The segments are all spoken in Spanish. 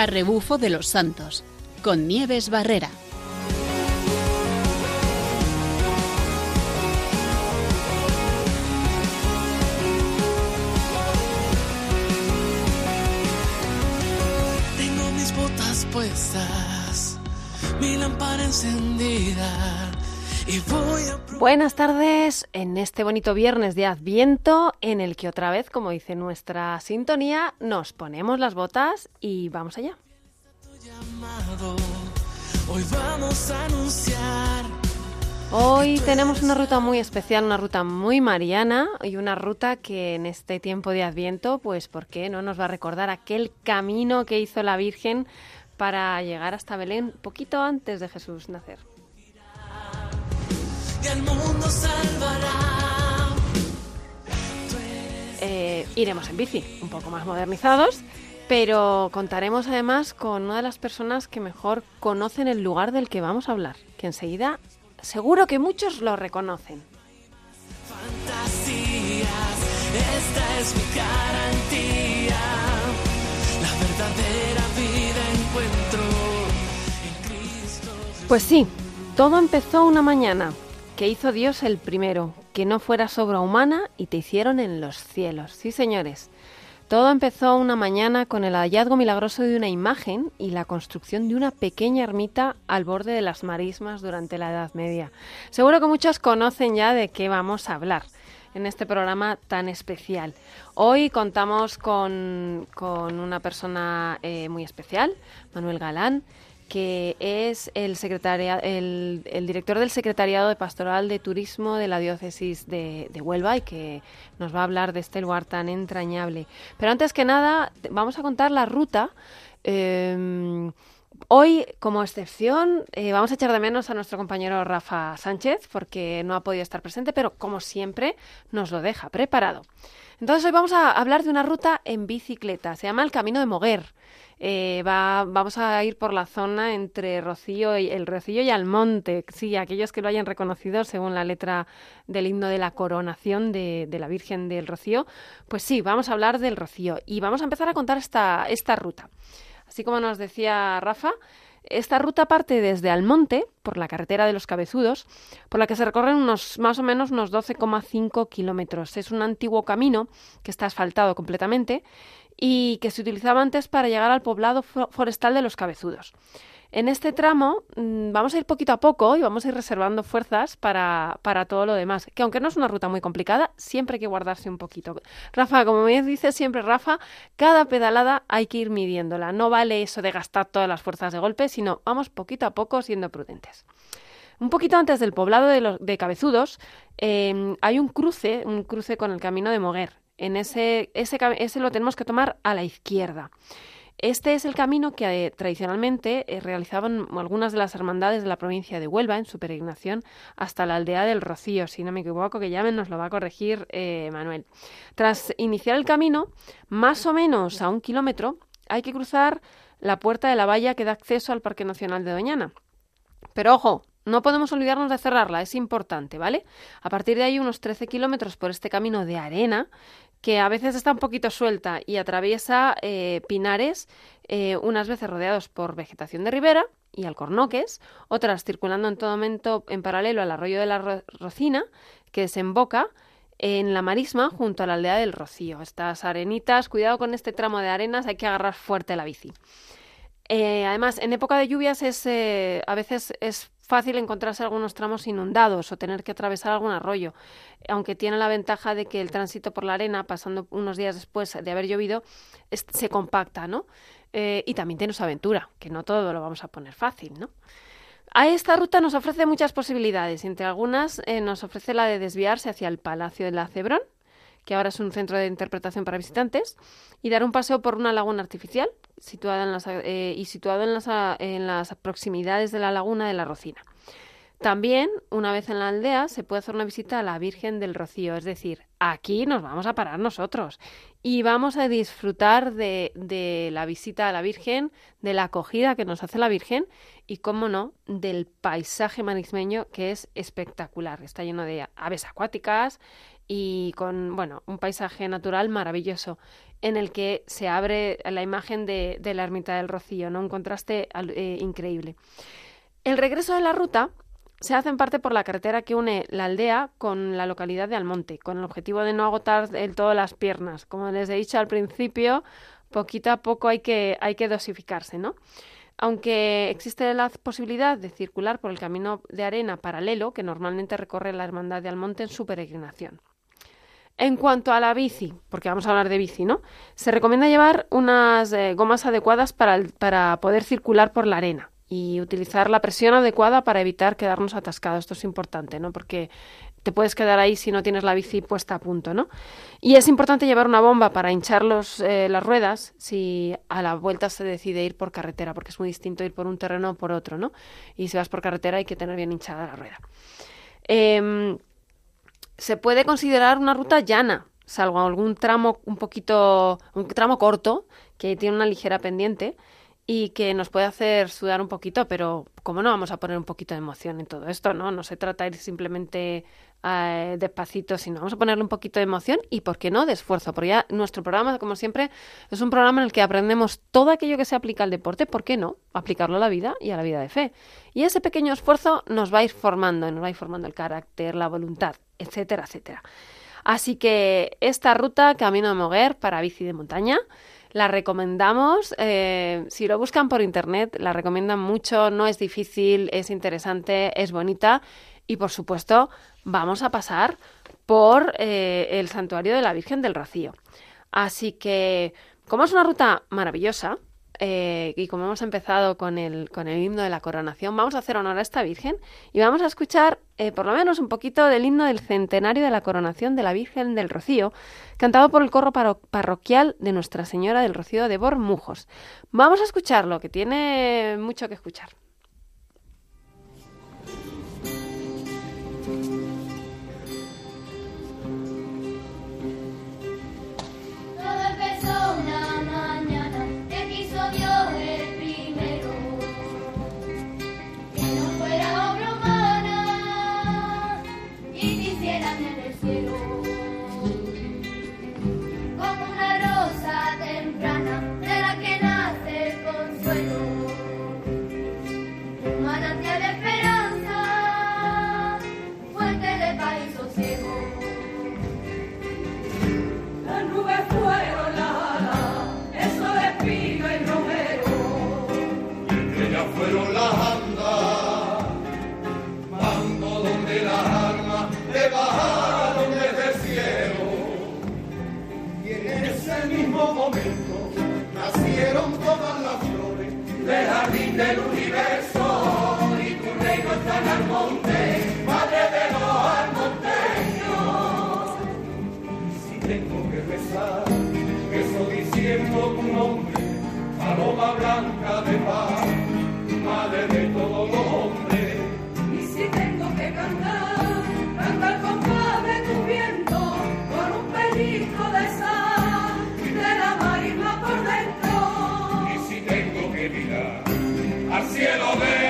a rebufo de los santos, con Nieves Barrera. Tengo mis botas puestas, mi lámpara encendida. Buenas tardes en este bonito viernes de Adviento en el que otra vez, como dice nuestra sintonía, nos ponemos las botas y vamos allá. Hoy vamos a anunciar. Hoy tenemos una ruta muy especial, una ruta muy mariana y una ruta que en este tiempo de Adviento, pues, ¿por qué no nos va a recordar aquel camino que hizo la Virgen para llegar hasta Belén poquito antes de Jesús nacer? Y al mundo salvará. Eh, iremos en bici, un poco más modernizados, pero contaremos además con una de las personas que mejor conocen el lugar del que vamos a hablar, que enseguida seguro que muchos lo reconocen. Fantasías, esta es mi garantía. La verdadera vida encuentro en Cristo. Pues sí, todo empezó una mañana que hizo Dios el primero, que no fuera obra humana y te hicieron en los cielos. Sí, señores. Todo empezó una mañana con el hallazgo milagroso de una imagen y la construcción de una pequeña ermita al borde de las marismas durante la Edad Media. Seguro que muchos conocen ya de qué vamos a hablar en este programa tan especial. Hoy contamos con, con una persona eh, muy especial, Manuel Galán, que es el, director del Secretariado de Pastoral de Turismo de la Diócesis de, Huelva y que nos va a hablar de este lugar tan entrañable. Pero antes que nada, vamos a contar la ruta. Eh, Hoy, como excepción, eh, vamos a echar de menos a nuestro compañero Rafa Sánchez porque no ha podido estar presente, pero como siempre nos lo deja preparado. Entonces hoy vamos a hablar de una ruta en bicicleta, se llama el Camino de Moguer. Eh, va, vamos a ir por la zona entre Rocío y el Rocío y Almonte. Sí, aquellos que lo hayan reconocido según la letra del himno de la coronación de, la Virgen del Rocío, pues sí, vamos a hablar del Rocío y vamos a empezar a contar esta, esta ruta. Así como nos decía Rafa, esta ruta parte desde Almonte, por la carretera de los Cabezudos, por la que se recorren unos más o menos unos 12,5 kilómetros. Es un antiguo camino que está asfaltado completamente y que se utilizaba antes para llegar al poblado forestal de los Cabezudos. En este tramo mmm, vamos a ir poquito a poco y vamos a ir reservando fuerzas para, para, todo lo demás, que aunque no es una ruta muy complicada, siempre hay que guardarse un poquito. Rafa, como me dice siempre Rafa, cada pedalada hay que ir midiéndola. No vale eso de gastar todas las fuerzas de golpe, sino vamos poquito a poco siendo prudentes. Un poquito antes del poblado de, los, de Cabezudos eh, hay un cruce, un cruce con el camino de Moguer. En ese, ese, ese lo tenemos que tomar a la izquierda. Este es el camino que eh, tradicionalmente eh, realizaban algunas de las hermandades de la provincia de Huelva en su peregrinación hasta la aldea del Rocío, si no me equivoco, que ya nos lo va a corregir eh, Manuel. Tras iniciar el camino, más o menos a un kilómetro, hay que cruzar la puerta de la valla que da acceso al Parque Nacional de Doñana. Pero ojo, no podemos olvidarnos de cerrarla, es importante, ¿vale? A partir de ahí, unos 13 kilómetros por este camino de arena, que a veces está un poquito suelta y atraviesa eh, pinares, eh, unas veces rodeados por vegetación de ribera y alcornoques, otras circulando en todo momento en paralelo al arroyo de la Ro Rocina, que desemboca en la marisma junto a la aldea del Rocío. Estas arenitas, cuidado con este tramo de arenas, hay que agarrar fuerte la bici. Eh, además, en época de lluvias es, a veces es fácil encontrarse algunos tramos inundados o tener que atravesar algún arroyo, aunque tiene la ventaja de que el tránsito por la arena, pasando unos días después de haber llovido, se compacta, ¿no? Eh, y también tiene su aventura, que no todo lo vamos a poner fácil, ¿no? A esta ruta nos ofrece muchas posibilidades, entre algunas eh, nos ofrece la de desviarse hacia el Palacio de la Cebrón, que ahora es un centro de interpretación para visitantes, y dar un paseo por una laguna artificial situada en las, eh, y situado en las, en las proximidades de la laguna de la Rocina. También, una vez en la aldea, se puede hacer una visita a la Virgen del Rocío, es decir, aquí nos vamos a parar nosotros y vamos a disfrutar de, de, la visita a la Virgen, de la acogida que nos hace la Virgen y, cómo no, del paisaje marismeño que es espectacular. Está lleno de aves acuáticas y con, bueno, un paisaje natural maravilloso en el que se abre la imagen de, de la ermita del Rocío, ¿no? Un contraste eh, increíble. El regreso de la ruta se hace en parte por la carretera que une la aldea con la localidad de Almonte, con el objetivo de no agotar del todo las piernas. Como les he dicho al principio, poquito a poco hay que, hay que dosificarse, ¿no? Aunque existe la posibilidad de circular por el camino de arena paralelo que normalmente recorre la Hermandad de Almonte en su peregrinación. En cuanto a la bici, porque vamos a hablar de bici, ¿no? Se recomienda llevar unas eh, gomas adecuadas para, para poder circular por la arena y utilizar la presión adecuada para evitar quedarnos atascados. Esto es importante, ¿no? Porque te puedes quedar ahí si no tienes la bici puesta a punto, ¿no? Y es importante llevar una bomba para hinchar los, eh, las ruedas si a la vuelta se decide ir por carretera, porque es muy distinto ir por un terreno o por otro, ¿no? Y si vas por carretera hay que tener bien hinchada la rueda. Em, se puede considerar una ruta llana, salvo algún tramo un poquito, un tramo corto que tiene una ligera pendiente y que nos puede hacer sudar un poquito, pero ¿cómo no vamos a poner un poquito de emoción en todo esto? No, no se trata de ir simplemente eh, despacito, sino vamos a ponerle un poquito de emoción y, ¿por qué no?, de esfuerzo. Porque ya nuestro programa, como siempre, es un programa en el que aprendemos todo aquello que se aplica al deporte, ¿por qué no?, aplicarlo a la vida y a la vida de fe. Y ese pequeño esfuerzo nos va a ir formando, nos va a ir formando el carácter, la voluntad, etcétera, etcétera. Así que esta ruta, Camino de Moguer para bici de montaña, la recomendamos. Eh, si lo buscan por internet, la recomiendan mucho. No es difícil, es interesante, es bonita. Y por supuesto, vamos a pasar por eh, el santuario de la Virgen del Rocío. Así que, como es una ruta maravillosa, eh, y como hemos empezado con el, con el himno de la coronación, vamos a hacer honor a esta Virgen y vamos a escuchar eh, por lo menos un poquito del himno del centenario de la coronación de la Virgen del Rocío, cantado por el corro parroquial de Nuestra Señora del Rocío de Bormujos. Vamos a escucharlo, que tiene mucho que escuchar. nacieron todas las flores del jardín del universo y tu reino está en el monte, madre de los armonteños. Si tengo que rezar, rezo diciendo tu nombre, paloma blanca de paz, madre de todos los hombres. Y si tengo que cantar, cantar cielo ve.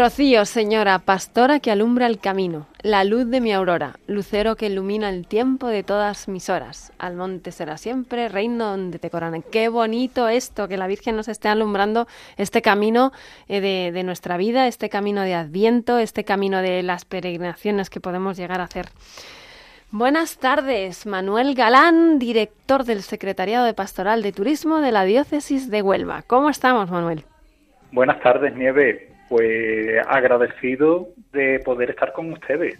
Rocío, señora, pastora que alumbra el camino, la luz de mi aurora, lucero que ilumina el tiempo de todas mis horas. Al monte será siempre reino donde te coronan. Qué bonito esto, que la Virgen nos esté alumbrando este camino eh, de, de nuestra vida, este camino de Adviento, este camino de las peregrinaciones que podemos llegar a hacer. Buenas tardes, Manuel Galán, director del Secretariado de Pastoral de Turismo de la Diócesis de Huelva. ¿Cómo estamos, Manuel? Buenas tardes, Nieve pues agradecido de poder estar con ustedes.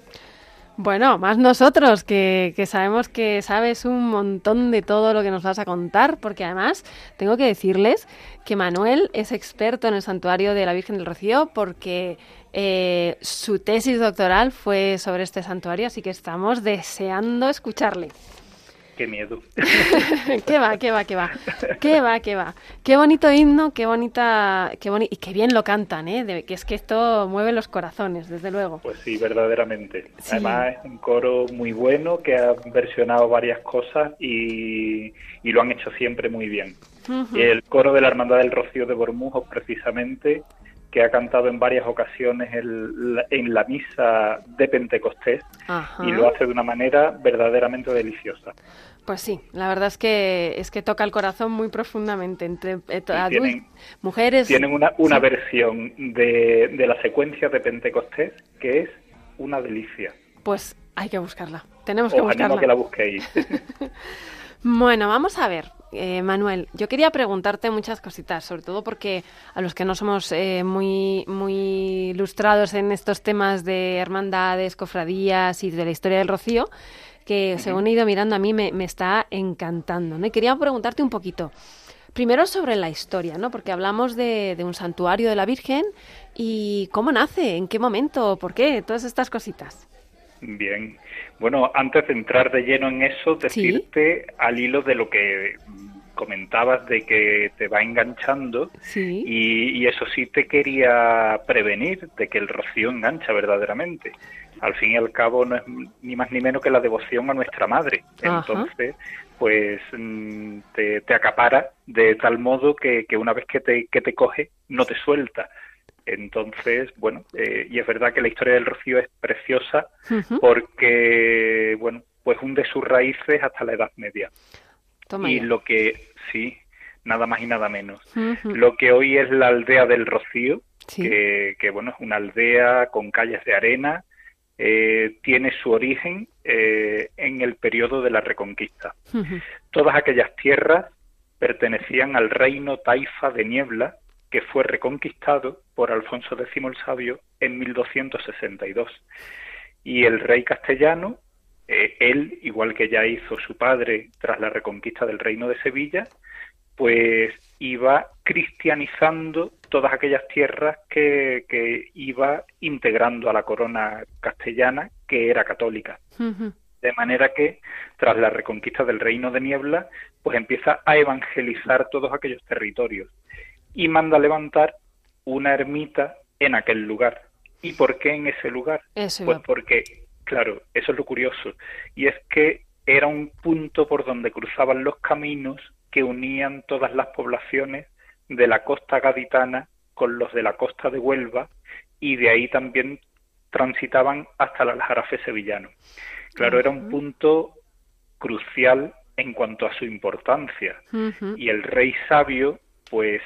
Bueno, más nosotros, que, que, sabemos que sabes un montón de todo lo que nos vas a contar, porque además tengo que decirles que Manuel es experto en el santuario de la Virgen del Rocío, porque eh, su tesis doctoral fue sobre este santuario, así que estamos deseando escucharle qué miedo. qué va, qué va, qué va. Qué va, qué va. Qué bonito himno, qué bonita, qué boni y qué bien lo cantan, ¿eh? que es que esto mueve los corazones, desde luego. Pues sí, verdaderamente. Además es un coro muy bueno que ha versionado varias cosas y, lo han hecho siempre muy bien. El coro de la Hermandad del Rocío de Bormujos, precisamente, que ha cantado en varias ocasiones en la misa de Pentecostés y lo hace de una manera verdaderamente deliciosa. Pues sí, la verdad es que es que toca el corazón muy profundamente entre eh, mujeres. Tienen una, una versión de, de la secuencia de Pentecostés que es una delicia. Pues hay que buscarla. Tenemos que Os buscarla. Animo que la busquéis. bueno, vamos a ver. Eh, Manuel, yo quería preguntarte muchas cositas, sobre todo porque a los que no somos eh, muy, muy ilustrados en estos temas de hermandades, cofradías y de la historia del Rocío, que según he ido mirando a mí me, está encantando. ¿no? Y quería preguntarte un poquito. Primero sobre la historia, ¿no? Porque hablamos de, un santuario de la Virgen y cómo nace, en qué momento, por qué, todas estas cositas. Bien. Bueno, antes de entrar de lleno en eso, decirte al hilo de lo que comentabas de que te va enganchando y, eso sí te quería prevenir de que el rocío engancha verdaderamente. Al fin y al cabo no es ni más ni menos que la devoción a nuestra madre. Entonces, pues mm, te, acapara de tal modo que, una vez que te, que te coge no te suelta. Entonces, bueno, eh, y es verdad que la historia del rocío es preciosa porque, bueno, pues hunde sus raíces hasta la Edad Media. y lo que, sí, nada más y nada menos. Lo que hoy es la aldea del Rocío, que, bueno, es una aldea con calles de arena, eh, tiene su origen eh, en el periodo de la Reconquista. Todas aquellas tierras pertenecían al reino taifa de Niebla, que fue reconquistado por Alfonso X el Sabio en 1262. Y el rey castellano, eh, él, igual que ya hizo su padre tras la reconquista del reino de Sevilla, pues iba cristianizando todas aquellas tierras que, que iba integrando a la corona castellana, que era católica. De manera que, tras la reconquista del reino de Niebla, pues empieza a evangelizar todos aquellos territorios y manda levantar una ermita en aquel lugar. ¿Y por qué en ese lugar? pues porque, claro, eso es lo curioso, y es que era un punto por donde cruzaban los caminos que unían todas las poblaciones de la costa gaditana con los de la costa de Huelva y de ahí también transitaban hasta el Aljarafe sevillano. Claro, era un punto crucial en cuanto a su importancia y el rey sabio pues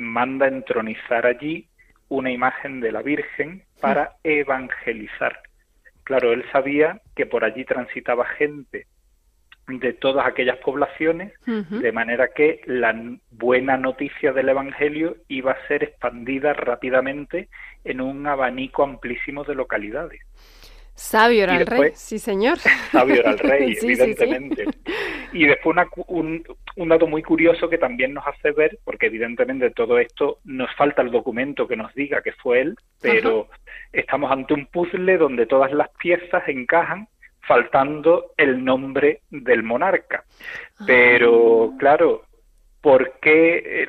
manda entronizar allí una imagen de la Virgen para evangelizar. Claro, él sabía que por allí transitaba gente de todas aquellas poblaciones, de manera que la buena noticia del Evangelio iba a ser expandida rápidamente en un abanico amplísimo de localidades. Sabio era el rey, sí señor. Sabio era el rey, evidentemente. Y después un, un, dato muy curioso que también nos hace ver, porque evidentemente todo esto nos falta el documento que nos diga que fue él, pero estamos ante un puzzle donde todas las piezas encajan faltando el nombre del monarca. Pero, ah. claro, ¿por qué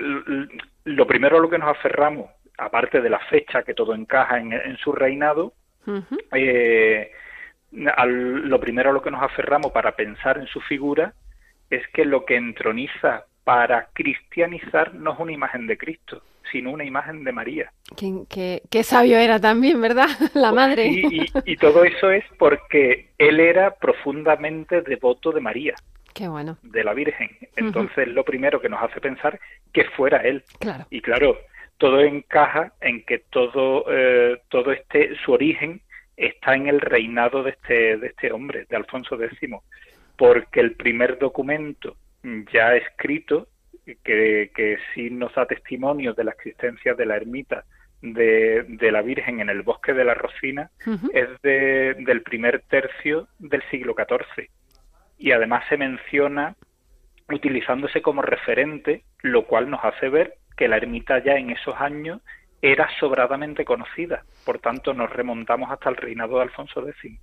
lo primero a lo que nos aferramos, aparte de la fecha que todo encaja en, su reinado, eh, lo primero a lo que nos aferramos para pensar en su figura es que lo que entroniza para cristianizar no es una imagen de Cristo, sino una imagen de María. Qué, sabio era también, ¿verdad? La madre. y, todo eso es porque él era profundamente devoto de María. Qué bueno. De la Virgen. Entonces, lo primero que nos hace pensar que fuera él. Claro. Y claro, todo encaja en que todo, eh, todo este, su origen está en el reinado de este, de este hombre, de Alfonso X, porque el primer documento ya escrito que, que sí nos da testimonio de la existencia de la ermita de, de, la Virgen en el bosque de la Rosina es de, del primer tercio del siglo XIV. Y además se menciona utilizándose como referente, lo cual nos hace ver que la ermita ya en esos años era sobradamente conocida. Por tanto, nos remontamos hasta el reinado de Alfonso X.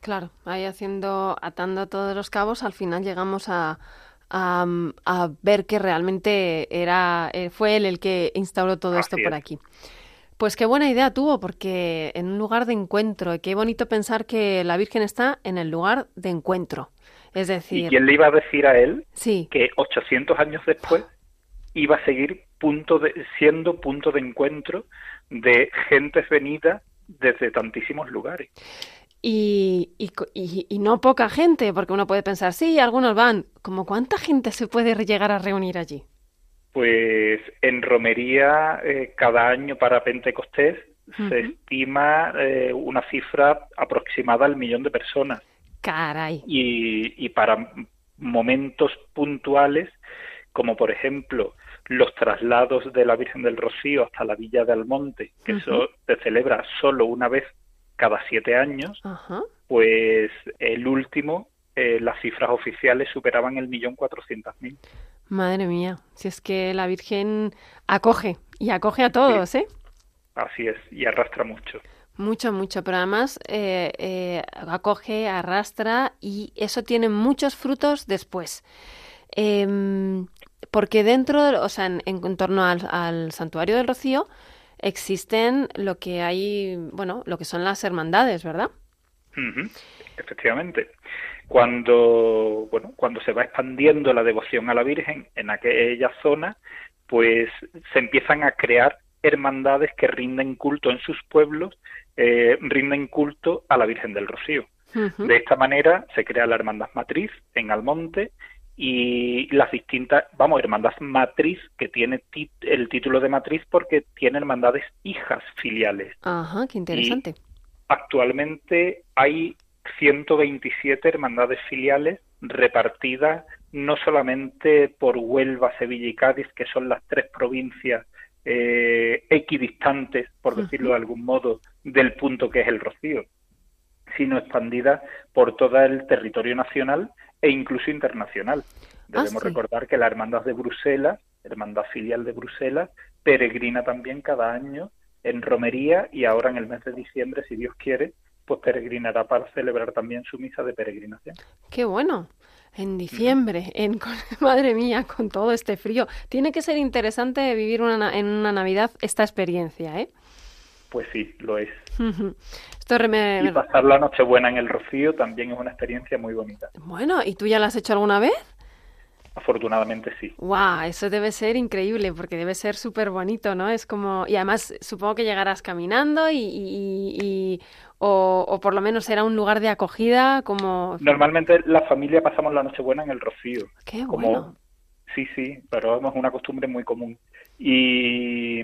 Claro, ahí haciendo, atando todos los cabos, al final llegamos a, a, ver que realmente era, eh, fue él el que instauró todo esto por aquí. Pues qué buena idea tuvo, porque en un lugar de encuentro, y qué bonito pensar que la Virgen está en el lugar de encuentro. Es decir... ¿Y quién le iba a decir a él sí. que 800 años después iba a seguir punto de, siendo punto de encuentro de gentes venidas desde tantísimos lugares? Y, y, y, no poca gente, porque uno puede pensar, sí, algunos van. ¿Cómo cuánta gente se puede llegar a reunir allí? Pues en romería eh, cada año para Pentecostés se estima eh, una cifra aproximada al millón de personas. Caray. Y, y para momentos puntuales, como por ejemplo los traslados de la Virgen del Rocío hasta la Villa de Almonte, que eso se celebra solo una vez cada siete años, pues el último, eh, las cifras oficiales superaban el millón cuatrocientas mil. Madre mía, si es que la Virgen acoge y acoge a todos, ¿eh? Así es, y arrastra mucho. Mucho, mucho, pero además eh, eh, acoge, arrastra y eso tiene muchos frutos después. Em, porque dentro, o sea, en, torno al, santuario del Rocío, existen lo que hay, bueno, lo que son las hermandades, ¿verdad? Efectivamente. Cuando, bueno, cuando se va expandiendo la devoción a la Virgen en aquella zona, pues se empiezan a crear hermandades que rinden culto en sus pueblos, eh, rinden culto a la Virgen del Rocío. De esta manera se crea la Hermandad Matriz en Almonte y las distintas, vamos, hermandad matriz que tiene el título de matriz porque tiene hermandades hijas filiales. Ajá, qué interesante. actualmente hay 127 hermandades filiales repartidas no solamente por Huelva, Sevilla y Cádiz, que son las tres provincias eh, equidistantes, por decirlo de algún modo, del punto que es el Rocío, sino expandidas por todo el territorio nacional e incluso internacional. Ah, Debemos recordar que la Hermandad de Bruselas, Hermandad filial de Bruselas, peregrina también cada año en romería y ahora en el mes de diciembre, si Dios quiere, pues peregrinará para celebrar también su misa de peregrinación. Qué bueno. En diciembre, en, madre mía, con todo este frío. Tiene que ser interesante vivir una, en una Navidad esta experiencia, ¿eh? Pues sí, lo es. Y pasar la Nochebuena en el Rocío también es una experiencia muy bonita. Bueno, ¿y tú ya la has hecho alguna vez? Afortunadamente sí. ¡Wow! Eso debe ser increíble porque debe ser súper bonito, ¿no? Es como. Y además, supongo que llegarás caminando y. y, o, o, por lo menos será un lugar de acogida como. Normalmente la familia pasamos la Nochebuena en el Rocío. ¡Qué bueno! Sí, sí, pero es una costumbre muy común. Y,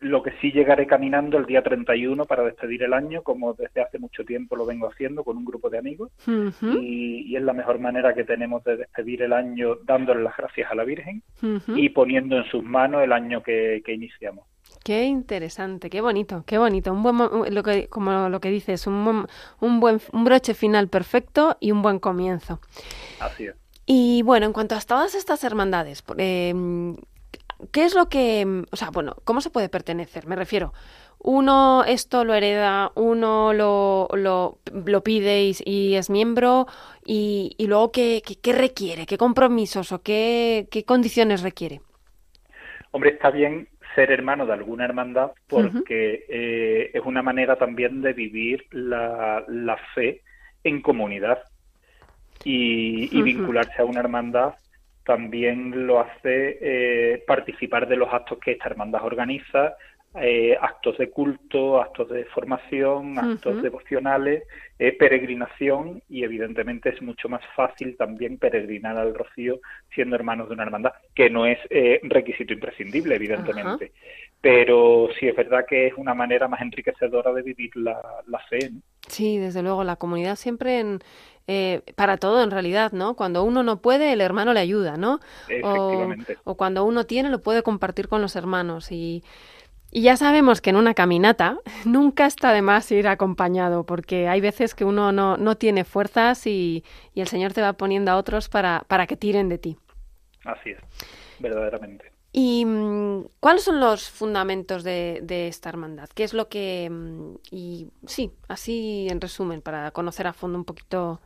lo que sí llegaré caminando el día 31 para despedir el año, como desde hace mucho tiempo lo vengo haciendo con un grupo de amigos. y, es la mejor manera que tenemos de despedir el año dándole las gracias a la Virgen y poniendo en sus manos el año que, iniciamos. Qué interesante, qué bonito, qué bonito. Un buen, lo que, como lo que dices, un, un buen un broche final perfecto y un buen comienzo. Así es. Y bueno, en cuanto a todas estas hermandades, eh, ¿qué es lo que, o sea, bueno, cómo se puede pertenecer? Me refiero, uno esto lo hereda, uno lo, lo, lo pide y, es miembro, y, y luego ¿qué, ¿qué, requiere, qué compromisos o qué, qué condiciones requiere. Hombre, está bien ser hermano de alguna hermandad porque eh, es una manera también de vivir la, la fe en comunidad y, vincularse a una hermandad también lo hace eh, participar de los actos que esta hermandad organiza, eh, actos de culto, actos de formación, actos devocionales, eh, peregrinación y evidentemente es mucho más fácil también peregrinar al Rocío siendo hermanos de una hermandad, que no es requisito imprescindible, evidentemente. Pero sí es verdad que es una manera más enriquecedora de vivir la, la fe. Sí, desde luego, la comunidad siempre en, eh, para todo en realidad, ¿no? Cuando uno no puede, el hermano le ayuda, ¿no? Efectivamente. O, cuando uno tiene, lo puede compartir con los hermanos y, Y ya sabemos que en una caminata nunca está de más ir acompañado, porque hay veces que uno no, no tiene fuerzas y, y, el Señor te va poniendo a otros para, para que tiren de ti. Así es, verdaderamente. ¿Y mm, cuáles son los fundamentos de, de, esta hermandad? ¿Qué es lo que... Mm, y sí, así en resumen, para conocer a fondo un poquito...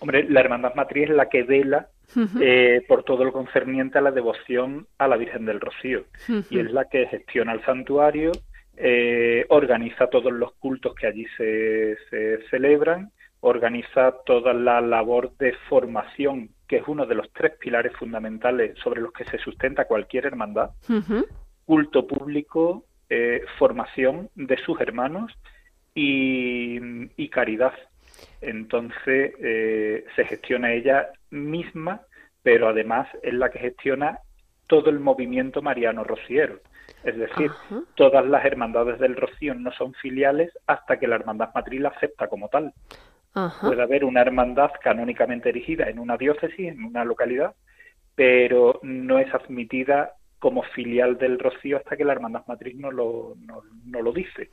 Hombre, la hermandad matriz es la que vela eh, por todo lo concerniente a la devoción a la Virgen del Rocío. Y es la que gestiona el santuario, eh, organiza todos los cultos que allí se, celebran, organiza toda la labor de formación, que es uno de los tres pilares fundamentales sobre los que se sustenta cualquier hermandad, culto público, eh, formación de sus hermanos y caridad entonces eh, se gestiona ella misma, pero además es la que gestiona todo el movimiento mariano rociero. Es decir, todas las hermandades del rocío no son filiales hasta que la hermandad matriz la acepta como tal. Puede haber una hermandad canónicamente erigida en una diócesis, en una localidad, pero no es admitida como filial del Rocío hasta que la hermandad matriz no lo, no lo dice.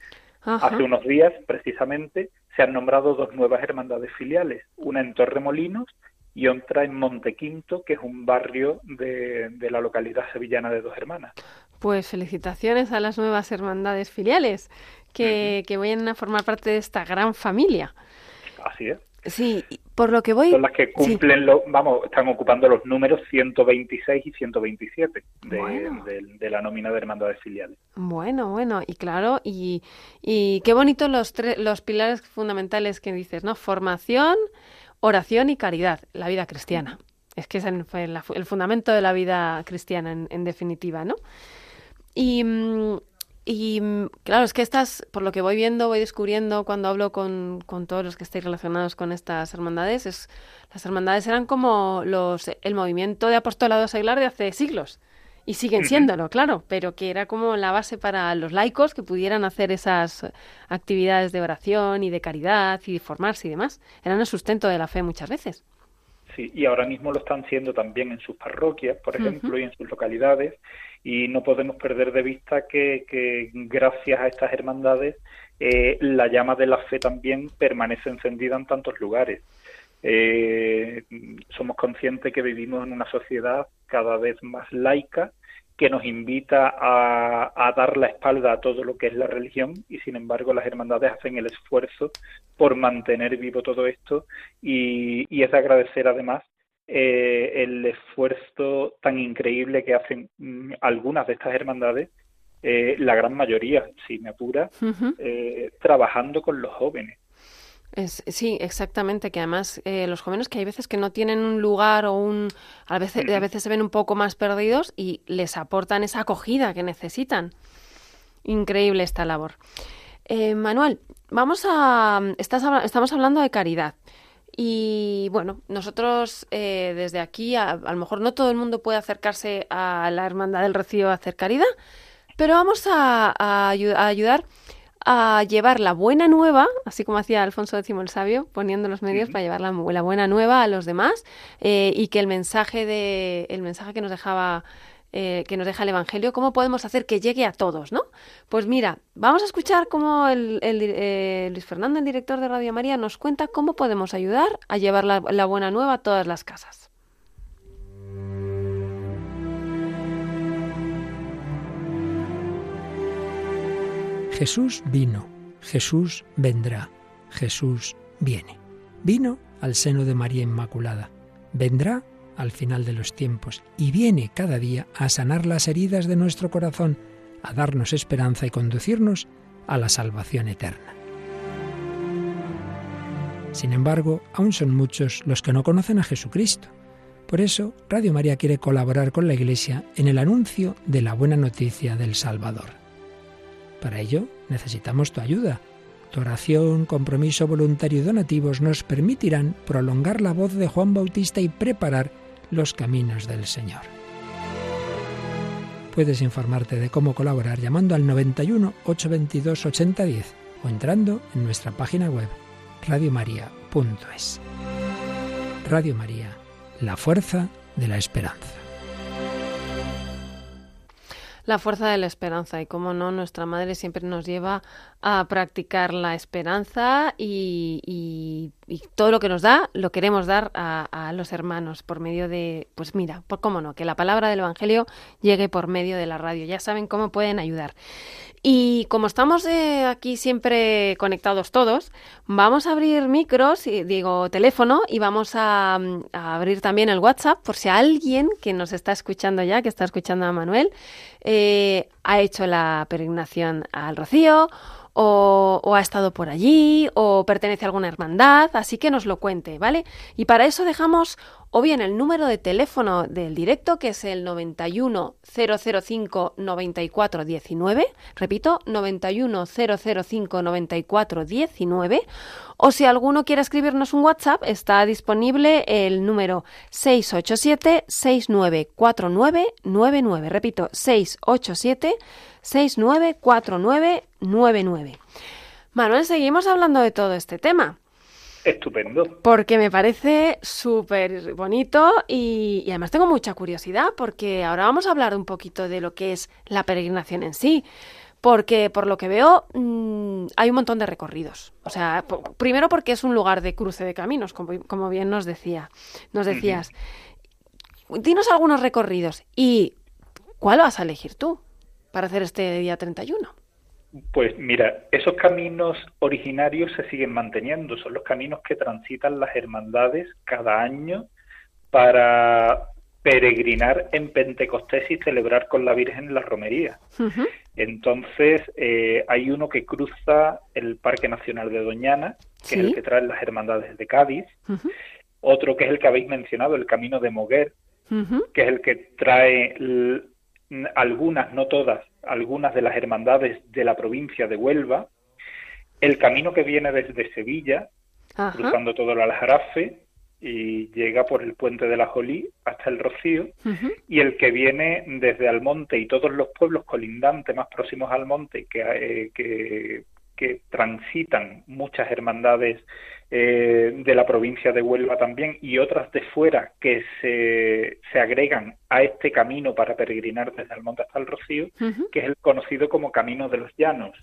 Hace unos días, precisamente, se han nombrado dos nuevas hermandades filiales, una en Torremolinos y otra en Montequinto, que es un barrio de, la localidad sevillana de Dos Hermanas. Pues felicitaciones a las nuevas hermandades filiales que, que vayan a formar parte de esta gran familia. Así es. Sí, por lo que voy... Son las que cumplen, lo, vamos, están ocupando los números 126 y 127 de, de, la nómina de hermandades filiales. Bueno, bueno, y claro, y, y qué bonito los, los pilares fundamentales que dices, ¿no? Formación, oración y caridad, la vida cristiana. Es que es el, el fundamento de la vida cristiana, en, en definitiva, ¿no? Y mm, y mm, claro, es que estas, por lo que voy viendo, voy descubriendo cuando hablo con, con todos los que estáis relacionados con estas hermandades, es, las hermandades eran como los, el movimiento de apostolado seglar de hace siglos. Y siguen siéndolo, claro, pero que era como la base para los laicos que pudieran hacer esas actividades de oración y de caridad y de formarse y demás. Eran el sustento de la fe muchas veces. Sí, y ahora mismo lo están siendo también en sus parroquias, por ejemplo, y en sus localidades, y no podemos perder de vista que, gracias a estas hermandades eh, la llama de la fe también permanece encendida en tantos lugares. Eh, somos conscientes que vivimos en una sociedad cada vez más laica que nos invita a, dar la espalda a todo lo que es la religión y sin embargo las hermandades hacen el esfuerzo por mantener vivo todo esto y, y es de agradecer además eh, el esfuerzo tan increíble que hacen mm, algunas de estas hermandades, eh, la gran mayoría, si me apura, eh, trabajando con los jóvenes. Es, sí, exactamente, que además los jóvenes que hay veces que no tienen un lugar o un... A veces, a veces se ven un poco más perdidos y les aportan esa acogida que necesitan. Increíble esta labor. Manuel, vamos a... Estás, estamos hablando de caridad. Y bueno, nosotros eh, desde aquí, a, lo mejor no todo el mundo puede acercarse a la Hermandad del Rocío a hacer caridad, pero vamos a, ayudar a llevar la buena nueva, así como hacía Alfonso X el Sabio, poniendo los medios para llevar la, buena nueva a los demás eh, y que el mensaje, de, el mensaje que nos dejaba eh, que nos deja el Evangelio, ¿cómo podemos hacer que llegue a todos? ¿no? Pues mira, vamos a escuchar cómo el, eh, Luis Fernando, el director de Radio María, nos cuenta cómo podemos ayudar a llevar la, la buena nueva a todas las casas. Jesús vino, Jesús vendrá, Jesús viene. Vino al seno de María Inmaculada, vendrá al final de los tiempos y viene cada día a sanar las heridas de nuestro corazón, a darnos esperanza y conducirnos a la salvación eterna. Sin embargo, aún son muchos los que no conocen a Jesucristo. Por eso, Radio María quiere colaborar con la Iglesia en el anuncio de la buena noticia del Salvador. Para ello, necesitamos tu ayuda. Tu oración, compromiso voluntario y donativos nos permitirán prolongar la voz de Juan Bautista y preparar los caminos del Señor. Puedes informarte de cómo colaborar llamando al 91 822 8010 o entrando en nuestra página web radiomaria.es. Radio María, la fuerza de la esperanza. la fuerza de la esperanza y como no, nuestra madre siempre nos lleva a practicar la esperanza y, y, todo lo que nos da lo queremos dar a, a, los hermanos por medio de, pues mira, por cómo no, que la palabra del Evangelio llegue por medio de la radio. Ya saben cómo pueden ayudar. Y como estamos eh, aquí siempre conectados todos, vamos a abrir micros, y, digo teléfono, y vamos a, abrir también el WhatsApp por si alguien que nos está escuchando ya, que está escuchando a Manuel, eh, ha hecho la peregrinación al Rocío o, ha estado por allí, o pertenece a alguna hermandad, así que nos lo cuente, ¿vale? Y para eso dejamos o bien el número de teléfono del directo, que es el 91 005 94 19, repito, 91 005 94 19, o si alguno quiere escribirnos un WhatsApp, está disponible el número 687 6949 99, repito, 687 694999. Manuel, seguimos hablando de todo este tema. Estupendo. Porque me parece súper bonito y, además tengo mucha curiosidad porque ahora vamos a hablar un poquito de lo que es la peregrinación en sí. Porque por lo que veo mm, hay un montón de recorridos. O sea, primero porque es un lugar de cruce de caminos, como, bien nos decía, nos decías. Dinos algunos recorridos y ¿cuál vas a elegir tú para hacer este día 31? Pues mira, esos caminos originarios se siguen manteniendo, son los caminos que transitan las hermandades cada año para peregrinar en Pentecostés y celebrar con la Virgen la romería. Entonces, eh, hay uno que cruza el Parque Nacional de Doñana, que es el que trae las hermandades de Cádiz, otro que es el que habéis mencionado, el Camino de Moguer, que es el que trae algunas, no todas, algunas de las hermandades de la provincia de Huelva, el camino que viene desde Sevilla, cruzando todo el Aljarafe y llega por el puente de la Jolí hasta el Rocío, y el que viene desde Almonte y todos los pueblos colindantes más próximos al monte que, eh, que, que transitan muchas hermandades eh, de la provincia de Huelva también y otras de fuera que se, se agregan a este camino para peregrinar desde el monte hasta el Rocío, que es el conocido como Camino de los Llanos,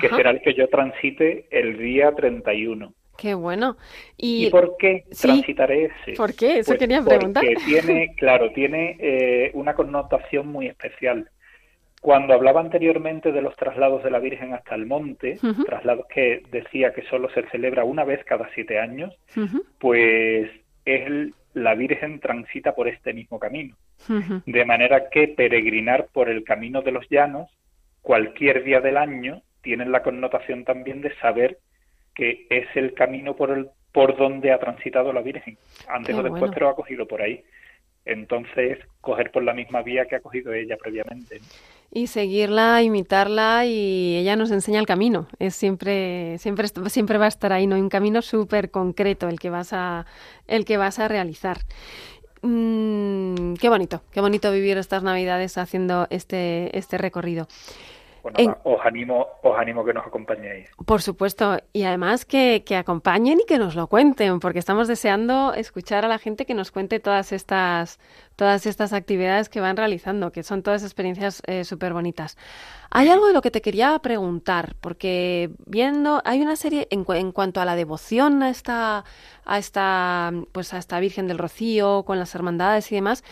que será el que yo transite el día 31. Qué bueno. ¿Y, por qué transitaré ese? ¿Por qué? Eso pues quería preguntar. Porque tiene, claro, tiene eh, una connotación muy especial. Cuando hablaba anteriormente de los traslados de la Virgen hasta el monte, traslados que decía que solo se celebra una vez cada siete años, pues es la Virgen transita por este mismo camino. De manera que peregrinar por el camino de los llanos, cualquier día del año, tiene la connotación también de saber que es el camino por el por donde ha transitado la Virgen. Antes o después, pero ha cogido por ahí. Entonces, coger por la misma vía que ha cogido ella previamente y seguirla, imitarla y ella nos enseña el camino. Es siempre, siempre, siempre va a estar ahí, no un camino súper concreto el que vas a, el que vas a realizar. Mm, qué bonito, qué bonito vivir estas navidades haciendo este, este recorrido. Bueno, os animo, os animo que nos acompañéis. Por supuesto, y además que, que, acompañen y que nos lo cuenten, porque estamos deseando escuchar a la gente que nos cuente todas estas, todas estas actividades que van realizando, que son todas experiencias eh, súper bonitas. Hay algo de lo que te quería preguntar, porque viendo, hay una serie en, en cuanto a la devoción a esta, a esta, pues a esta Virgen del Rocío, con las hermandades y demás.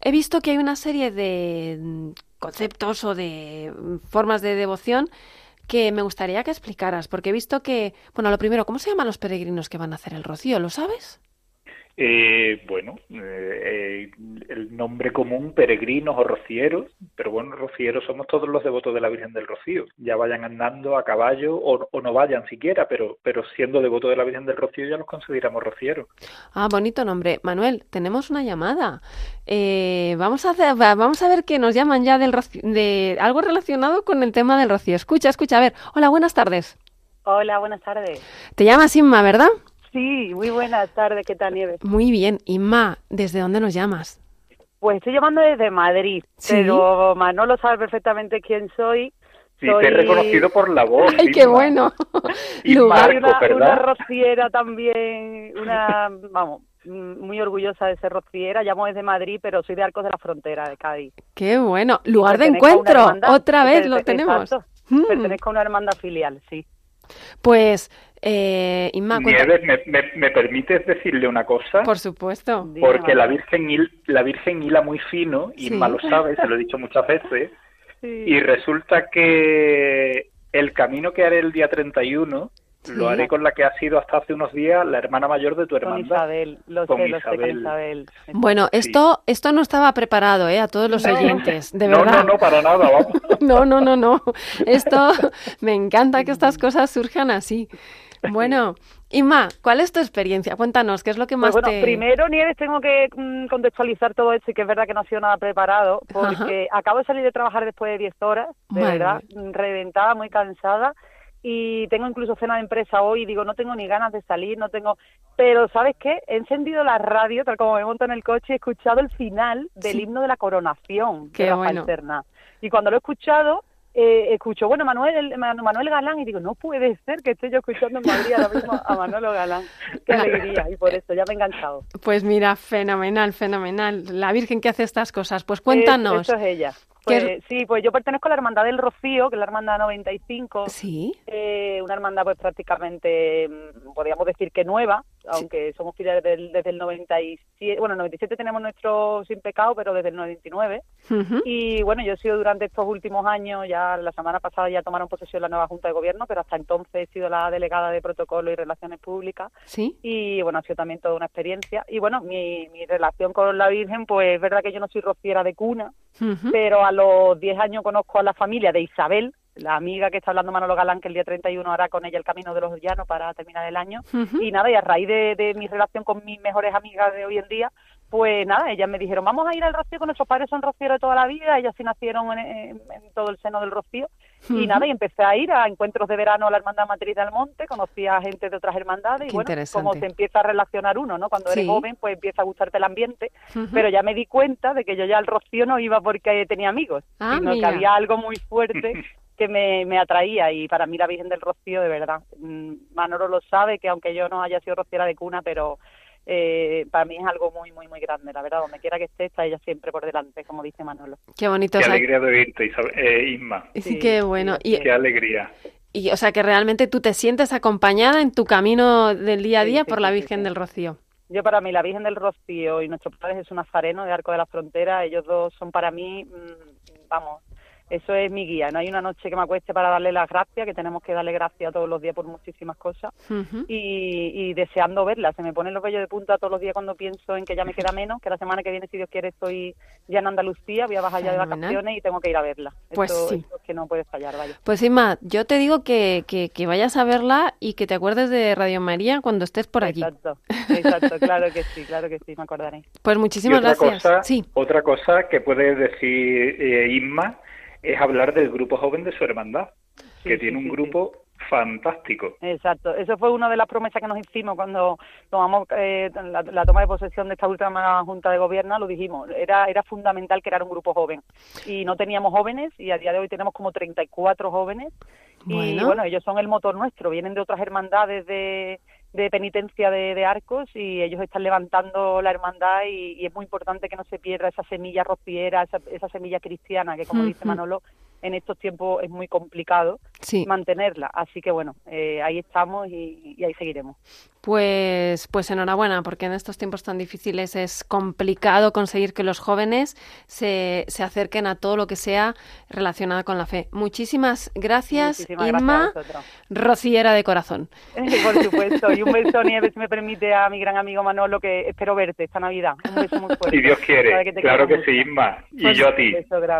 He visto que hay una serie de conceptos o de mm, formas de devoción que me gustaría que explicaras, porque he visto que, bueno, lo primero, ¿cómo se llaman los peregrinos que van a hacer el rocío? ¿Lo sabes? Eh, bueno, eh, el nombre común, peregrinos o rocieros, pero bueno, rocieros somos todos los devotos de la Virgen del Rocío, ya vayan andando a caballo o, no vayan siquiera, pero, pero siendo devotos de la Virgen del Rocío ya los consideramos rocieros. Ah, bonito nombre. Manuel, tenemos una llamada. Eh, vamos, a hacer, vamos a ver que nos llaman ya del de algo relacionado con el tema del Rocío. Escucha, escucha, a ver. Hola, buenas tardes. Hola, buenas tardes. Te llamas Inma, ¿verdad? Sí, muy buenas tardes, ¿qué tal, Nieves? Muy bien. Inma, ¿desde dónde nos llamas? Pues estoy llamando desde Madrid, pero Manolo sabe perfectamente quién soy. Sí, te he reconocido por la voz. ¡Ay, qué bueno! y Marco, una, una, rociera también, una, vamos, muy orgullosa de ser rociera. Llamo desde Madrid, pero soy de Arcos de la Frontera, de Cádiz. ¡Qué bueno! Lugar de encuentro. Otra vez lo tenemos. Mm. Pertenezco a una hermandad filial, sí. Pues, eh, Inma, Nieves, ¿me, permites decirle una cosa? Por supuesto. Porque la Virgen, la Virgen hila muy fino, Inma lo sabe, se lo he dicho muchas veces, y resulta que el camino que haré el día 31 lo haré con la que ha sido hasta hace unos días la hermana mayor de tu hermana. Con Isabel, lo sé, lo sé, con Isabel. Bueno, esto, esto no estaba preparado, ¿eh? A todos los oyentes, de verdad. No, no, no, para nada, vamos. no, no, no, no. Esto, me encanta que estas cosas surjan así. Bueno, Inma, ¿cuál es tu experiencia? Cuéntanos, ¿qué es lo que pues más bueno, primero, Nieves, tengo que mm, contextualizar todo esto y que es verdad que no ha sido nada preparado, porque acabo de salir de trabajar después de 10 horas, de verdad, reventada, muy cansada, y tengo incluso cena de empresa hoy y digo, no tengo ni ganas de salir, no tengo... Pero, ¿sabes qué? He encendido la radio, tal como me monto en el coche, y he escuchado el final del himno de la coronación qué de bueno. Y cuando lo he escuchado, eh, escucho, bueno, Manuel, Manuel Galán, y digo, no puede ser que esté yo escuchando en Madrid ahora mismo a Manuel Galán. Qué alegría, y por eso ya me he enganchado. Pues mira, fenomenal, fenomenal. La Virgen que hace estas cosas. Pues cuéntanos. eso es ella. Pues, sí, pues yo pertenezco a la Hermandad del Rocío, que es la Hermandad 95. Sí. Eh, una hermandad pues prácticamente, mm, podríamos decir que nueva, aunque somos filiales desde el 97, bueno, en el 97 tenemos nuestro sin pecado, pero desde el 99. Y bueno, yo he sido durante estos últimos años, ya la semana pasada ya tomaron posesión la nueva Junta de Gobierno, pero hasta entonces he sido la delegada de Protocolo y Relaciones Públicas. Sí. Y bueno, ha sido también toda una experiencia. Y bueno, mi, mi relación con la Virgen, pues es verdad que yo no soy rociera de cuna, pero a los 10 años conozco a la familia de Isabel, la amiga que está hablando Manolo Galán, que el día 31 hará con ella el Camino de los Llanos para terminar el año. Y nada, y a raíz de, mi relación con mis mejores amigas de hoy en día, pues nada, ellas me dijeron, vamos a ir al Rocío, que nuestros padres son rocieros de toda la vida, ellas sí nacieron en, todo el seno del Rocío. Y nada, y empecé a ir a encuentros de verano a la Hermandad Matriz del Monte, conocí a gente de otras hermandades y bueno, como se empieza a relacionar uno, ¿no? Cuando eres joven, pues empieza a gustarte el ambiente, pero ya me di cuenta de que yo ya al Rocío no iba porque tenía amigos, ah, sino que había algo muy fuerte que me, me, atraía y para mí la Virgen del Rocío, de verdad, mm, Manolo lo sabe, que aunque yo no haya sido rociera de cuna, pero eh, para mí es algo muy, muy, muy grande, la verdad, donde quiera que esté, está ella siempre por delante, como dice Manolo. Qué bonito. Qué alegría de oírte, eh, Isma. Sí, qué bueno. Y, qué alegría. Y, o sea, que realmente tú te sientes acompañada en tu camino del día a día por la Virgen del Rocío. Yo para mí la Virgen del Rocío y nuestro padre es un nazareno de Arco de la Frontera, ellos dos son para mí, mm, vamos, eso es mi guía. No hay una noche que me acueste para darle las gracias, que tenemos que darle gracias todos los días por muchísimas cosas. y, deseando verla. Se me pone los vellos de punta todos los días cuando pienso en que ya me queda menos, que la semana que viene, si Dios quiere, estoy ya en Andalucía, voy a bajar ya de vacaciones y tengo que ir a verla. Pues sí. es que no puede fallar, vaya. Pues Inma, yo te digo que, que, vayas a verla y que te acuerdes de Radio María cuando estés por allí. Exacto, exacto, claro que sí, claro que sí, me acordaré. Pues muchísimas gracias. sí. Otra cosa que puede decir eh, Inma es hablar del grupo joven de su hermandad, que tiene un grupo fantástico. Exacto, eso fue una de las promesas que nos hicimos cuando tomamos eh, la, toma de posesión de esta última Junta de Gobierno, lo dijimos, era, era fundamental crear un grupo joven. Y no teníamos jóvenes y a día de hoy tenemos como 34 jóvenes. Y bueno, ellos son el motor nuestro, vienen de otras hermandades de, de penitencia de, Arcos y ellos están levantando la hermandad y, es muy importante que no se pierda esa semilla rociera, esa, esa semilla cristiana que como dice Manolo en estos tiempos es muy complicado mantenerla. Así que bueno, eh, ahí estamos y, ahí seguiremos. Pues, pues enhorabuena, porque en estos tiempos tan difíciles es complicado conseguir que los jóvenes se, se acerquen a todo lo que sea relacionado con la fe. Muchísimas gracias, Inma, rociera de corazón. Por supuesto, y un beso, Nieves, si me permite, a mi gran amigo Manolo, que espero verte esta Navidad. Un beso muy fuerte. Si Dios quiere, claro que sí, Inma. Y pues yo a ti.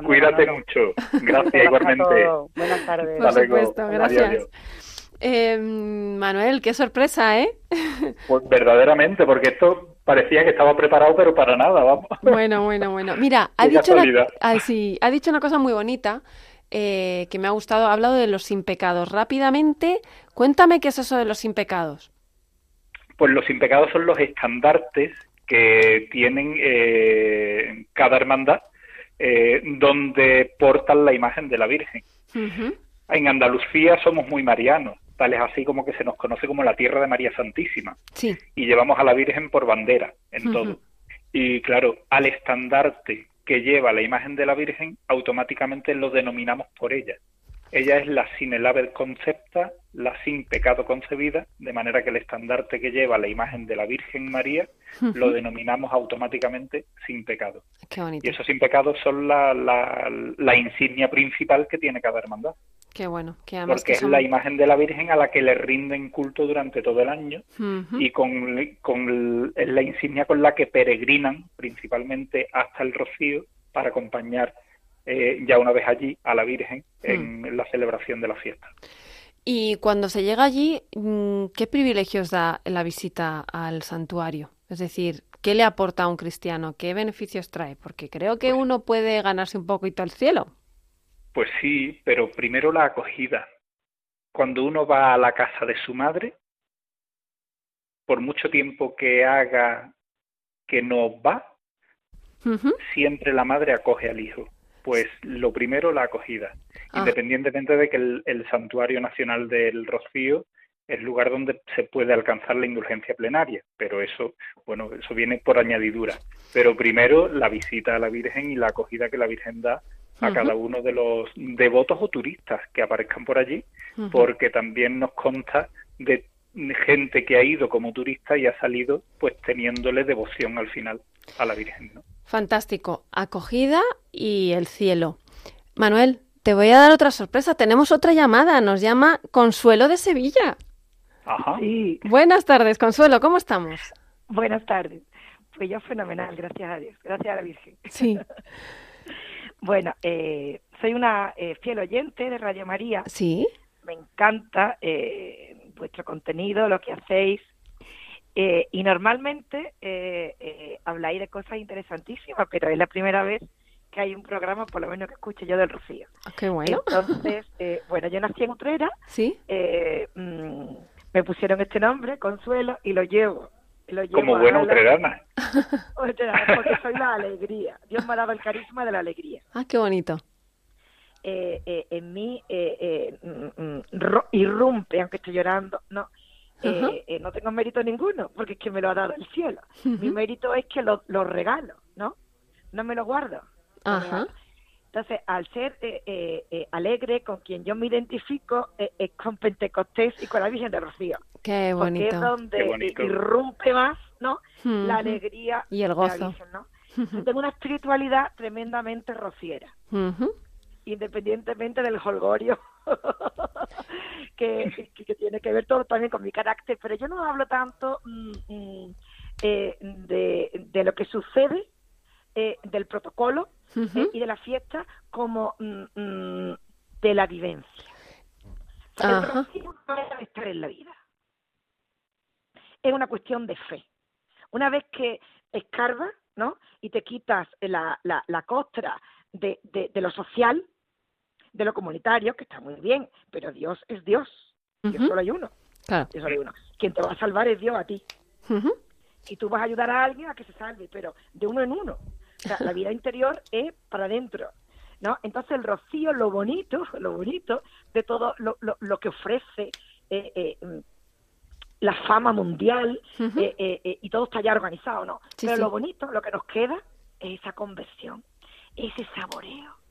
Cuídate mucho. Gracias, igualmente. Buenas tardes. Por supuesto, gracias. Em, Manuel, qué sorpresa, ¿eh? Pues verdaderamente, porque esto parecía que estaba preparado, pero para nada, vamos. Bueno, bueno, bueno. Mira, ha, dicho una, ah, sí, ha dicho una cosa muy bonita eh, que me ha gustado. Ha hablado de los impecados. Rápidamente, cuéntame qué es eso de los impecados. Pues los impecados son los estandartes que tienen eh, cada hermandad eh, donde portan la imagen de la Virgen. En Andalucía somos muy marianos tal es así como que se nos conoce como la tierra de María Santísima. Sí. Y llevamos a la Virgen por bandera en todo. Y claro, al estandarte que lleva la imagen de la Virgen, automáticamente lo denominamos por ella. Ella es la sin el haber concepta, la sin pecado concebida, de manera que el estandarte que lleva la imagen de la Virgen María lo denominamos automáticamente sin pecado. Qué bonito. Y esos sin pecado son la, la, insignia principal que tiene cada hermandad. Qué bueno. Que Porque es la imagen de la Virgen a la que le rinden culto durante todo el año y con, con es la insignia con la que peregrinan principalmente hasta el Rocío para acompañar eh, ya una vez allí a la Virgen en hmm. la celebración de la fiesta. Y cuando se llega allí, mm, ¿qué privilegios da la visita al santuario? Es decir, ¿qué le aporta a un cristiano? ¿Qué beneficios trae? Porque creo que pues uno puede ganarse un poquito el cielo. Pues sí, pero primero la acogida. Cuando uno va a la casa de su madre, por mucho tiempo que haga que no va, siempre la madre acoge al hijo. Pues lo primero, la acogida. Ah. Independientemente de que el, Santuario Nacional del Rocío es lugar donde se puede alcanzar la indulgencia plenaria, pero eso, bueno, eso viene por añadidura. Pero primero la visita a la Virgen y la acogida que la Virgen da a cada uno de los devotos o turistas que aparezcan por allí, porque también nos consta de gente que ha ido como turista y ha salido pues teniéndole devoción al final a la Virgen, ¿no? Fantástico. Acogida y el cielo. Manuel, te voy a dar otra sorpresa. Tenemos otra llamada. Nos llama Consuelo de Sevilla. Ajá. Sí. Buenas tardes, Consuelo. ¿Cómo estamos? Buenas tardes. Pues yo fenomenal, gracias a Dios. Gracias a la Virgen. Sí. bueno, eh, soy una eh, fiel oyente de Radio María. Sí. Me encanta eh, vuestro contenido, lo que hacéis. Eh, y normalmente eh, eh, habláis de cosas interesantísimas, pero es la primera vez que hay un programa, por lo menos que escuche yo del Rocío. Ah, qué bueno. Entonces, eh, bueno, yo nací en Utrera. Sí. Mm, me pusieron este nombre, Consuelo, y lo llevo. Lo llevo Como buena utrerana. porque soy la alegría. Dios me ha dado el carisma de la alegría. Ah, qué bonito. en mí mm, mm, irrumpe, aunque estoy llorando, no, eh, eh, no tengo mérito ninguno, porque es que me lo ha dado el cielo. Mi mérito es que lo, regalo, ¿no? No me lo guardo. Entonces, al ser eh, alegre, con quien yo me identifico es con Pentecostés y con la Virgen de Rocío. Qué bonito. Porque es donde irrumpe más, ¿no? La alegría y el gozo. tengo una espiritualidad tremendamente rociera independientemente del holgorio que, tiene que ver todo también con mi carácter, pero yo no hablo tanto mm, mm, eh, de, lo que sucede, eh, del protocolo eh, y de la fiesta como mm, de la vivencia. estar en la vida. Es una cuestión de fe. Una vez que escarbas, ¿no? Y te quitas la, la, la costra de, de lo social, de lo comunitario, que está muy bien, pero Dios es Dios. Dios solo hay uno. solo hay uno. Quien te va a salvar es Dios a ti. Y tú vas a ayudar a alguien a que se salve, pero de uno en uno. O sea, la vida interior es para adentro. ¿no? Entonces el rocío, lo bonito, lo bonito de todo lo, lo, que ofrece eh, eh, la fama mundial eh, y todo está ya organizado, ¿no? Pero lo bonito, lo que nos queda es esa conversión, ese saboreo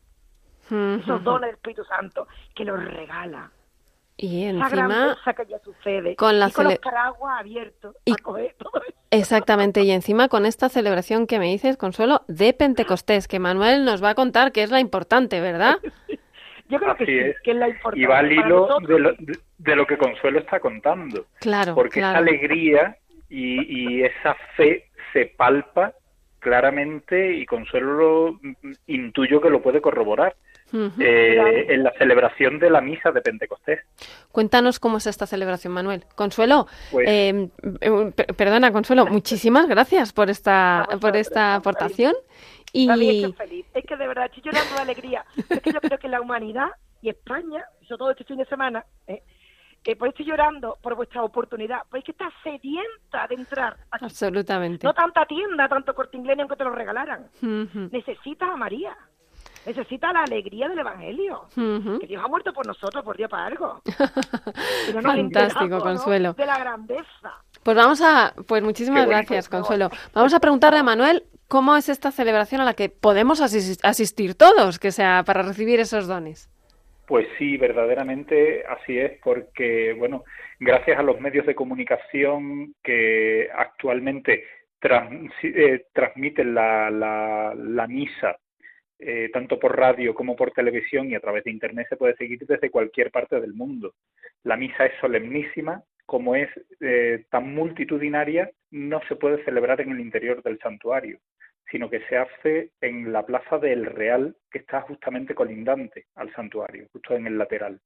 esos dones del Espíritu Santo que los regala. Y encima, que ya sucede. Con, la y con los abiertos y... todo eso. Exactamente, y encima con esta celebración que me dices, Consuelo, de Pentecostés, que Manuel nos va a contar que es la importante, ¿verdad? Yo creo que sí, es. que es la importante. Y va al hilo de lo, que Consuelo está contando. Claro, Porque esa alegría y, y esa fe se palpa claramente y Consuelo lo, mm, intuyo que lo puede corroborar eh, en la celebración de la misa de Pentecostés. Cuéntanos cómo es esta celebración, Manuel. Consuelo, pues eh, eh, perdona, Consuelo, muchísimas gracias por esta, por esta aportación. Y... feliz. Es que de verdad estoy llorando de alegría. Es que yo creo que la humanidad y España, sobre todo este fin de semana, eh, por estoy llorando por vuestra oportunidad, pues que está sedienta de entrar. Absolutamente. No tanta tienda, tanto corte inglés, aunque te lo regalaran. Necesitas a María. Necesita la alegría del Evangelio. Que Dios ha muerto por nosotros, por Dios para algo. Fantástico, Consuelo. De la grandeza. Pues vamos a, pues muchísimas gracias, Consuelo. Vamos a preguntarle a Manuel cómo es esta celebración a la que podemos asistir todos, que sea para recibir esos dones. Pues sí, verdaderamente así es, porque, bueno, gracias a los medios de comunicación que actualmente eh, transmiten la, la, misa, eh, tanto por radio como por televisión y a través de Internet, se puede seguir desde cualquier parte del mundo. La misa es solemnísima, como es eh, tan multitudinaria, no se puede celebrar en el interior del santuario sino que se hace en la plaza del Real, que está justamente colindante al santuario, justo en el lateral.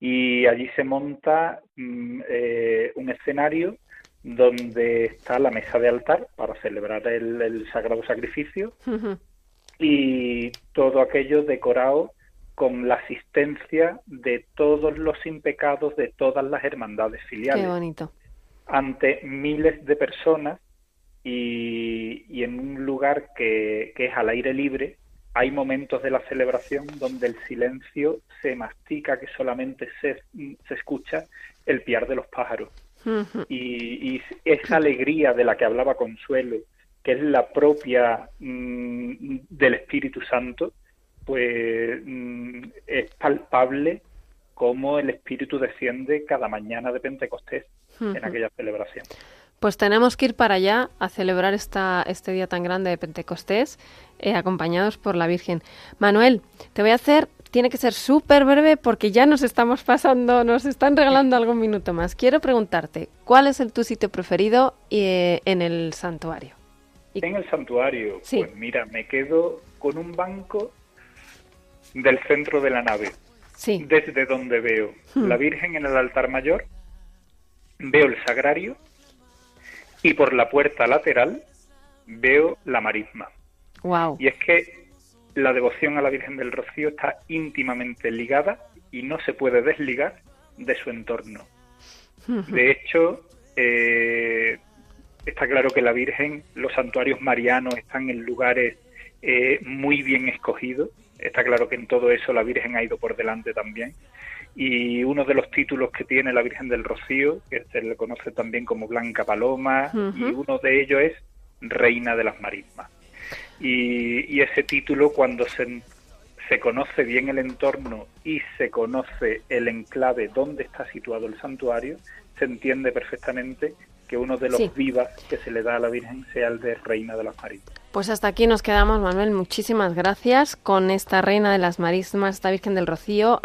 Y allí se monta mm, eh, un escenario donde está la mesa de altar para celebrar el, sagrado sacrificio y todo aquello decorado con la asistencia de todos los impecados de todas las hermandades filiales. Qué bonito. Ante miles de personas y, en un lugar que, es al aire libre, hay momentos de la celebración donde el silencio se mastica, que solamente se, se escucha el piar de los pájaros. y, esa alegría de la que hablaba Consuelo, que es la propia mm, del Espíritu Santo, pues mm, es palpable como el Espíritu desciende cada mañana de Pentecostés en aquella celebración. Pues tenemos que ir para allá a celebrar esta, este día tan grande de Pentecostés, eh, acompañados por la Virgen. Manuel, te voy a hacer, tiene que ser súper breve porque ya nos estamos pasando, nos están regalando algún minuto más. Quiero preguntarte, ¿cuál es el, tu sitio preferido eh, en el santuario? En el santuario, pues mira, me quedo con un banco del centro de la nave, sí. desde donde veo hmm. la Virgen en el altar mayor, veo el sagrario y por la puerta lateral veo la marisma. Wow. Y es que la devoción a la Virgen del Rocío está íntimamente ligada y no se puede desligar de su entorno. De hecho, eh, está claro que la Virgen, los santuarios marianos están en lugares eh, muy bien escogidos. Está claro que en todo eso la Virgen ha ido por delante también y uno de los títulos que tiene la Virgen del Rocío, que se le conoce también como Blanca Paloma, y uno de ellos es Reina de las Marismas. Y, ese título, cuando se, se conoce bien el entorno y se conoce el enclave donde está situado el santuario, se entiende perfectamente que uno de los vivas que se le da a la Virgen sea el de Reina de las Marismas. Pues hasta aquí nos quedamos, Manuel. Muchísimas gracias con esta Reina de las Marismas, esta Virgen del Rocío.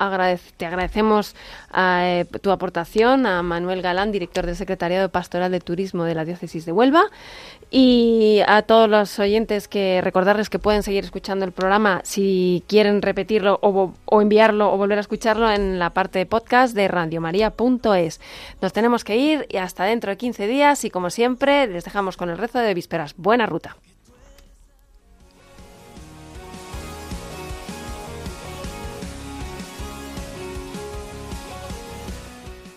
te agradecemos eh, tu aportación a Manuel Galán, director del Secretariado Pastoral de Turismo de la Diócesis de Huelva. Y a todos los oyentes que recordarles que pueden seguir escuchando el programa si quieren repetirlo o, o enviarlo o volver a escucharlo en la parte de podcast de radiomaria.es. Nos tenemos que ir y hasta dentro de 15 días y como siempre les dejamos con el rezo de vísperas. Buena ruta.